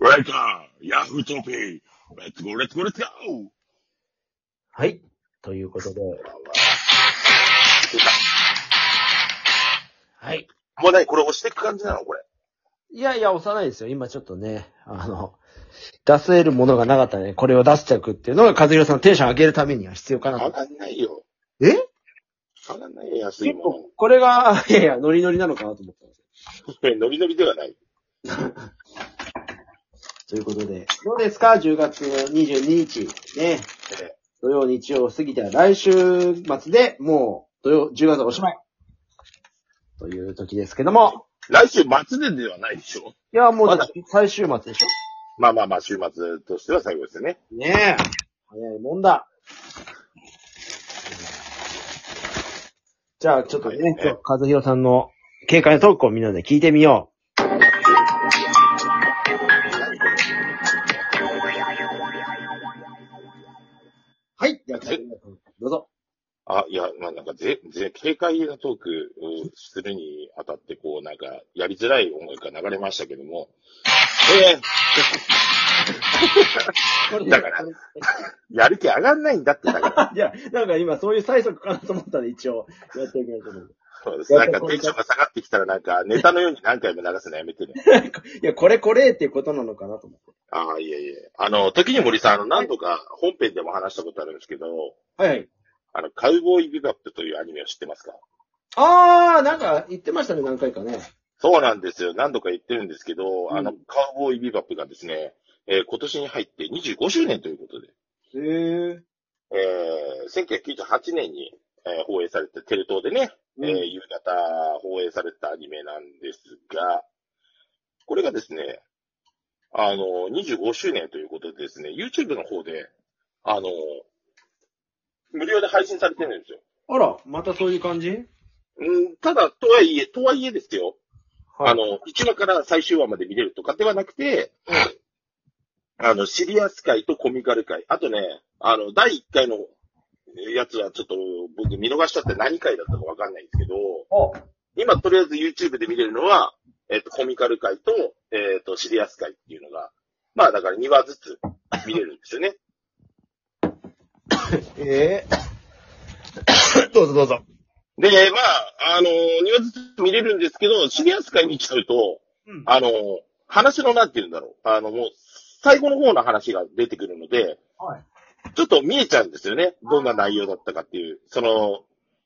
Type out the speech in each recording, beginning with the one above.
ライカー、ヤフートピー、レッツゴー、レッツゴー、レッツゴーはい。ということで。はい。もう何これ押していく感じなのこれ。いやいや、押さないですよ。今ちょっとね、あの、出せるものがなかったね。これを出しておくっていうのが、和弘さんのテンション上げるためには必要かなと。上がんないよ。え？上がんないよ、安いもこれが、いやいや、ノリノリなのかなと思ったんですよ。の。ノリノリではない。ということで、どうですか ?10 月22日。ね。え土曜、日曜過ぎては来週末でもう、土曜、10月おしまい。という時ですけども。来週末でではないでしょ？いや、もうまだ最終末でしょまあまあまあ、週末としては最後ですよね。ねえ。早いもんだ。じゃあ、ちょっとね、はい今日、和弘さんの軽快なトークをみんなで聞いてみよう。はい。では、和弘さんどうぞ。あ、いや、まあなんかぜ、ぜ、軽快なトークをするにあたって、こう、なんか、やりづらい音楽が流れましたけども、ええだからやる気上がんないんだって、だから。いや、なんか今、そういう催促かなと思ったんで、一応、やっていきたいと思う。そうです。なんかテンションが下がってきたら、なんか、ネタのように何回も流すのやめてね。いや、これこれっていうことなのかなと思って。ああ、いえいえ。あの、時に森さん、あの、何度か本編でも話したことあるんですけど、はいはい。あの、カウボーイビバップというアニメを知ってますか？あー、なんか言ってましたね、何回かね。そうなんですよ。何度か言ってるんですけど、うんあの、カウボーイビバップがですね、えー今年に入って25周年ということで、へー。えー1998年に、えー放映されて、テレ東でね、えーうん夕方放映されたアニメなんですが、これがですね、あの、25周年ということでですね、YouTube の方で、あの、無料で配信されてるんですよ。あら、またそういう感じ？うん、ただ、とはいえ、とはいえですよ、はい。あの、1話から最終話まで見れるとかではなくて、あの、シリアス界とコミカル界、あとね、あの、第1回のやつはちょっと僕見逃しちゃって何回だったかわかんないんですけど、お今とりあえず YouTube で見れるのは、えっ、と、コミカル界と、えっ、と、シリアス界っていうのが、まあだから2話ずつ見れるんですよね。ええ どうぞどうぞ。で、まあ、あの、2話ずつ見れるんですけど、シリアス界に来ちゃうと、うんあの、話のなんて言うんだろう。あの、もう、最後の方の話が出てくるので、はい。ちょっと見えちゃうんですよね。どんな内容だったかっていう、その、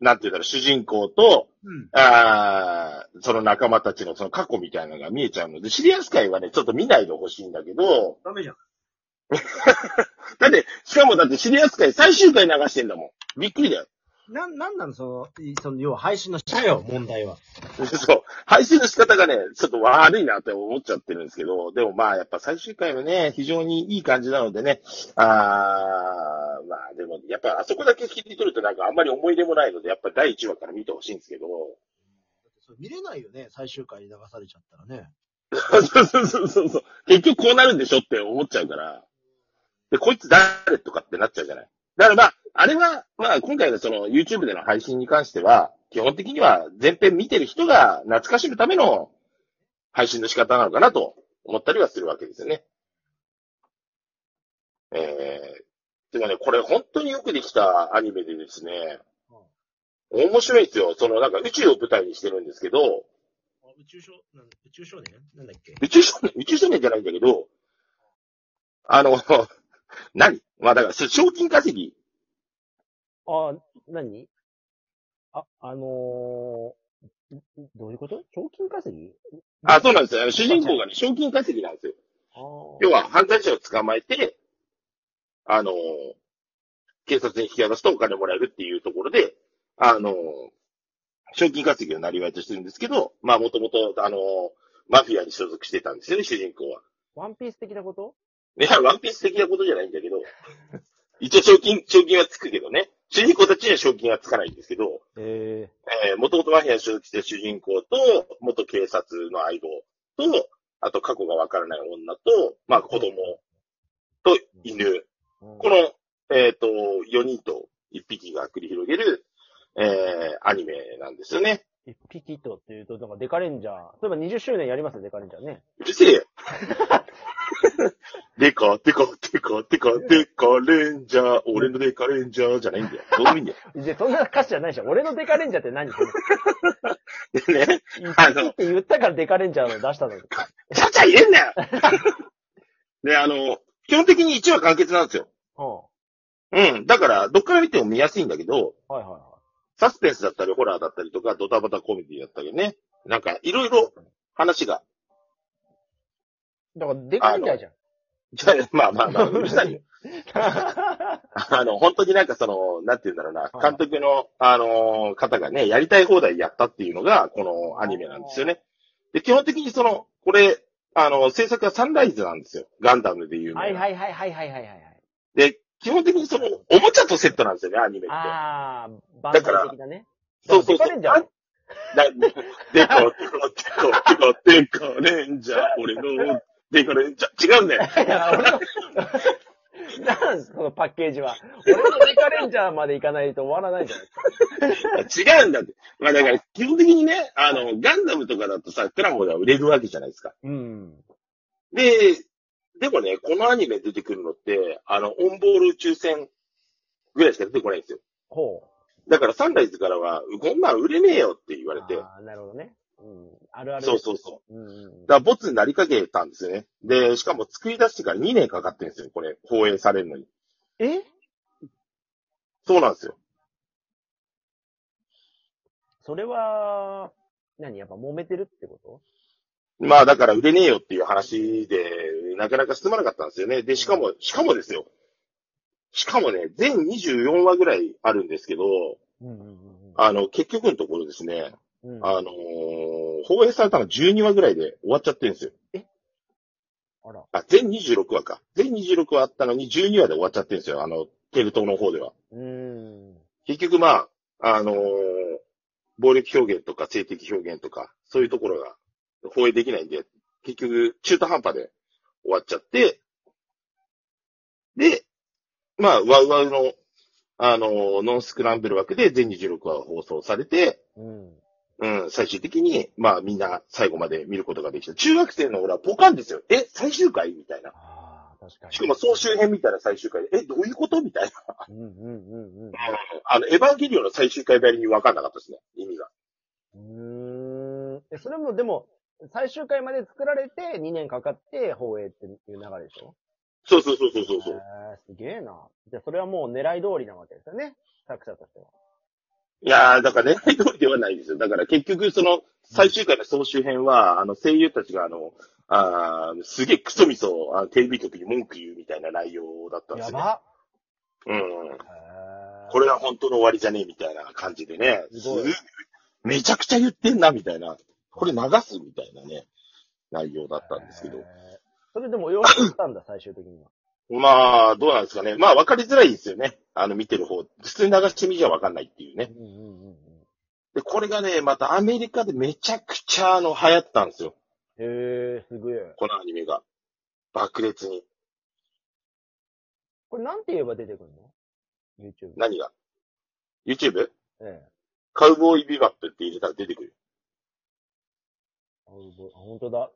なんて言うんだろう、主人公と、うん。あーその仲間たちのその過去みたいなのが見えちゃうので、シリアス界はね、ちょっと見ないでほしいんだけど、ダメじゃん。だって、しかもだってシリアス界最終回流してんだもん。びっくりだよ。なん、なんなのその、いその、要は配信のしたよ、問題は。そう。配信の仕方がね、ちょっと悪いなって思っちゃってるんですけど、でもまあやっぱ最終回はね、非常にいい感じなのでね、あー、まあでもやっぱあそこだけ切り取るとなんかあんまり思い入れもないので、やっぱ第1話から見てほしいんですけど、見れないよね、最終回に流されちゃったらね。そうそうそうそう。結局こうなるんでしょって思っちゃうから。で、こいつ誰とかってなっちゃうじゃない。だからまあ、あれは、まあ今回のその YouTube での配信に関しては、基本的には前編見てる人が懐かしむための配信の仕方なのかなと思ったりはするわけですよね。えー、でもね、これ本当によくできたアニメでですね、面白いんですよ。そのなんか宇宙を舞台にしてるんですけど、宇宙少、なん宇宙少年？なんだっけ？宇宙少年、宇宙少年じゃないんだけど、あの、何？まあだから、そ賞金稼ぎ？あ、何？あ、あのー、どういうこと？賞金稼ぎ？あ、そうなんですよ。主人公がね、賞金稼ぎなんですよ。あー要は、犯罪者を捕まえて、あの、警察に引き渡すとお金もらえるっていうところで、あの、賞金稼ぎをなりわいとしてるんですけど、まあもともと、あの、マフィアに所属してたんですよね、主人公は。ワンピース的なこと？いや、ワンピース的なことじゃないんだけど、一応賞金、賞金はつくけどね。主人公たちには賞金はつかないんですけど、ええー、元々マフィアに所属してる主人公と、元警察の相棒と、あと過去がわからない女と、まあ子供と犬。ー、この、えっ、と、4人と1匹が繰り広げる、えー、アニメなんですよね。一匹とっていうと、なんかデカレンジャー。例えば20周年やりますよ、デカレンジャーね。うるせえよ。デカ、デカ、デカ、デカ、デカレンジャー、俺のデカレンジャーじゃないんだよ。どうでもいいんだよ。で、そんな歌詞じゃないでしょ。俺のデカレンジャーって何？で ね、あの、って言ったからデカレンジャーの出したのに。ちゃちゃ入れんなよで、あの、基本的に1話完結なんですよ。うん。うん。だから、どっから見ても見やすいんだけど、はいはいはサスペンスだったり、ホラーだったりとか、ドタバタコメディだったりね。なんか、いろいろ話が。い。だから、デカレンジャーじゃん。じゃあ、まあまあまあ、うるさいよ。あの、本当になんかその、なんて言うんだろうな、監督の、あのー方がね、やりたい放題やったっていうのが、このアニメなんですよね。で、基本的にその、これ、あの、制作はサンライズなんですよ。ガンダムでいうの。はいはいはいはいはいはいはい。で、基本的にその、おもちゃとセットなんですよね、アニメって。あー、バンだから的なね。そうそうそう。デカレンジャーだデカ、レンジャー、俺のデカレンジャー。違うんだよ。いや、俺の、なんそのパッケージは。俺のデカレンジャーまで行かないと終わらないじゃないですか。違うんだって。まあだから、基本的にね、あの、ガンダムとかだとさ、プラモでは売れるわけじゃないですか。うん。で、でもね、このアニメ出てくるのって、あの、オンボール宇宙船ぐらいしか出てこないんですよ。ほだからサンライズからは、こんなん売れねえよって言わう。れて。あーなるほどね。うん。あるある。そうそうそう。う。うんうんだから、ボツになりかけたんですよね。で、しかも作り出してから2年かかってるんですよ、これ、放映されるのに。え？そうなんですよ。それは、何？やっぱ揉めてるってこと？まあ、だから売れねえよっていう話で、なかなか進まなかったんですよね。で、しかも、しかもですよ。しかもね、全24話ぐらいあるんですけど、うんうんうんあの、結局のところですね、うん。あのー放映されたの12話ぐらいで終わっちゃってるんですよ。あら。あ、全26話か。全26話あったのに12話で終わっちゃってるんですよ。あの、テレ東の方では。うーん。結局まあ、あのー暴力表現とか性的表現とか、そういうところが放映できないんで、結局中途半端で終わっちゃって、で、まあ、ワウワウの、あのーノンスクランブル枠で全26話放送されて、うん。うん、最終的に、まあみんな最後まで見ることができた。中学生の俺はポカンですよ。え、最終回？みたいな。ああ、確かに。しかも総集編みたいな最終回で、え、どういうこと？みたいな。うんうんうんうん。あの、エヴァンゲリオンの最終回ばりに分かんなかったですね、意味が。うーん。え、それもでも、最終回まで作られて2年かかって放映っていう流れでしょ？そうそうそうそうそうそう。へーすげえな。じゃあそれはもう狙い通りなわけですよね？作者としては。いやー、だから狙い通りではないですよ。だから結局その最終回の総集編は、あの声優たちがあの、あーすげえクソみそあのテレビ局に文句言うみたいな内容だったんですよ、ね。やば。うん。これは本当の終わりじゃねえみたいな感じでね。すごいすめちゃくちゃ言ってんな、みたいな。これ流すみたいなね、内容だったんですけど。それでもよくったんだ、最終的には。まあ、どうなんですかね。まあ、わかりづらいですよね。あの、見てる方。普通に流してみじゃわかんないっていうね。うんうんうんうん。で、これがね、またアメリカでめちゃくちゃ、あの、流行ったんですよ。へえ、すげえ。このアニメが。爆裂に。これなんて言えば出てくるの ?YouTube。何が ?YouTube? ええ。カウボーイビバップって入れたら出てくる。本当だ。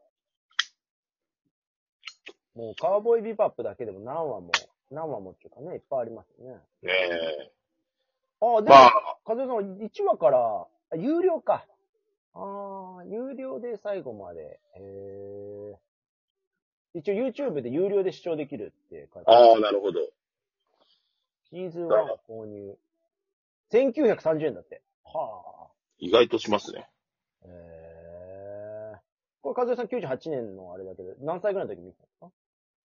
もうカウボーイビバップだけでも何話も、何話もっていうかね、いっぱいありますよね。ねえ。ああ、でも、まあ、和江さん1話から、あ有料か。ああ、有料で最後まで。へえ。一応 YouTube で有料で視聴できるって書いてある。ああ、なるほど。シーズン1購入。1930円だって。はあ。意外としますね。これ、和江さん98年のあれだけど、何歳ぐらいの時見てたんですか？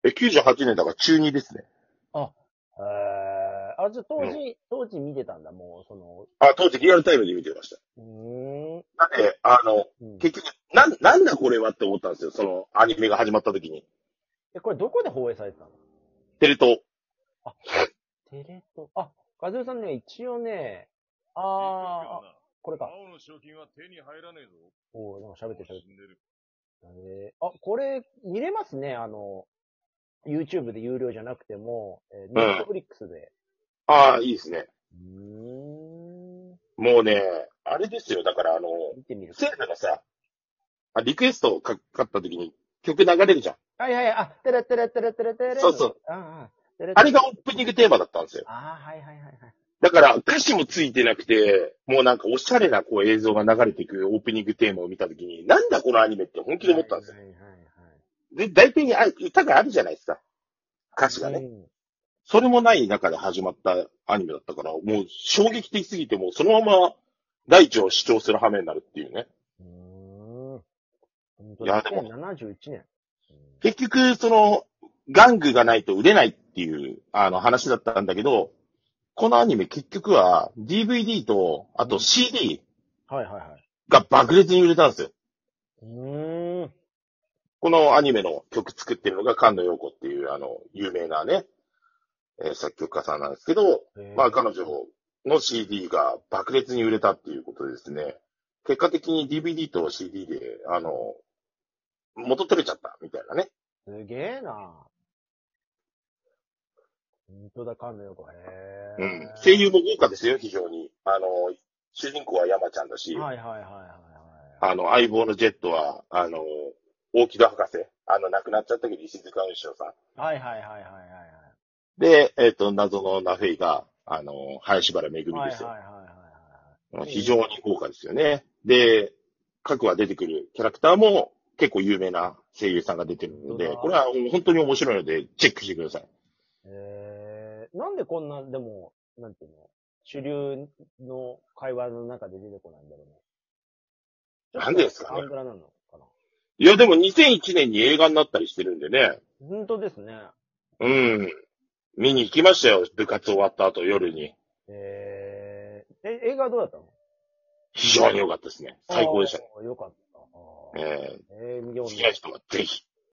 え、98年だから中2ですね。へえ。あ、じゃあ当時、当時見てたんだ、もう、その、あ、当時リアルタイムで見てました。うーん。だって、あの、うん結局、なん、なんだこれはって思ったんですよ。その、アニメが始まった時に。え、これどこで放映されてたの？テレ東。テレ東。あ、和代さんね、一応ね、あー、あこれか。青の賞金は手に入らねえぞ。おーなんか喋ってる喋って死んでる。る。えー、あ、これ、見れますね、あの、YouTube で有料じゃなくても、えー、Netflix で。ああ、いいですね。うーん。もうね、あれですよ。だから、あの、見てみる。セールがさ、あリクエストをかかった時に曲流れるじゃん。はいはい、あ、てれてれてれてれてれ。そうそう。うんうん。てれあれがオープニングテーマだったんですよ。ああ、はいはいはいはい。だから歌詞もついてなくて、もうなんかおしゃれなこう映像が流れていくオープニングテーマを見たときに、なんだこのアニメって本気で思ったんですよ。はいはいはいで、大体にあ歌があるじゃないですか。歌詞がね。それもない中で始まったアニメだったから、もう衝撃的すぎて、もうそのまま大地を主張する羽目になるっていうね。うーん。いやでも2071年。結局、その、玩具がないと売れないっていう、あの話だったんだけど、このアニメ結局は DVD と、あと CD はいはいはい。が爆裂に売れたんですよ。うーん。このアニメの曲作ってるのが菅野陽子っていう、あの、有名なね、えー作曲家さんなんですけど、まあ彼女の CD が爆裂に売れたっていうことでですね、結果的に DVD と CD で、あの、元取れちゃったみたいなね。すげえな本当だ、かんのよ、これ。うん。声優も豪華ですよ、非常に。あの、主人公は山ちゃんだし、はいはいはいはいはい。あの、相棒のジェットは、あの、大木戸博士、あの、亡くなっちゃったけど、石塚雲翔さん。はいはいはいはいはいで、えっ、と、謎のナフェイが、あの、林原めぐみはい。ですよ。はいはいはいはい。非常に豪華ですよね。で、各話出てくるキャラクターも結構有名な声優さんが出てるので、これは本当に面白いので、チェックしてください。えー、なんでこんな、でも、なんていうの、主流の会話の中で出てこないんだろうね。なんでですかねアングラなのかないや、でも2001年に映画になったりしてるんでね。本当ですね。うん。見に行きましたよ、部活終わった後夜に。えー、え、映画はどうだったの？非常に良かったですね。最高でしたね。あーよかった。あーええー、見よー、う好きな人はぜひ。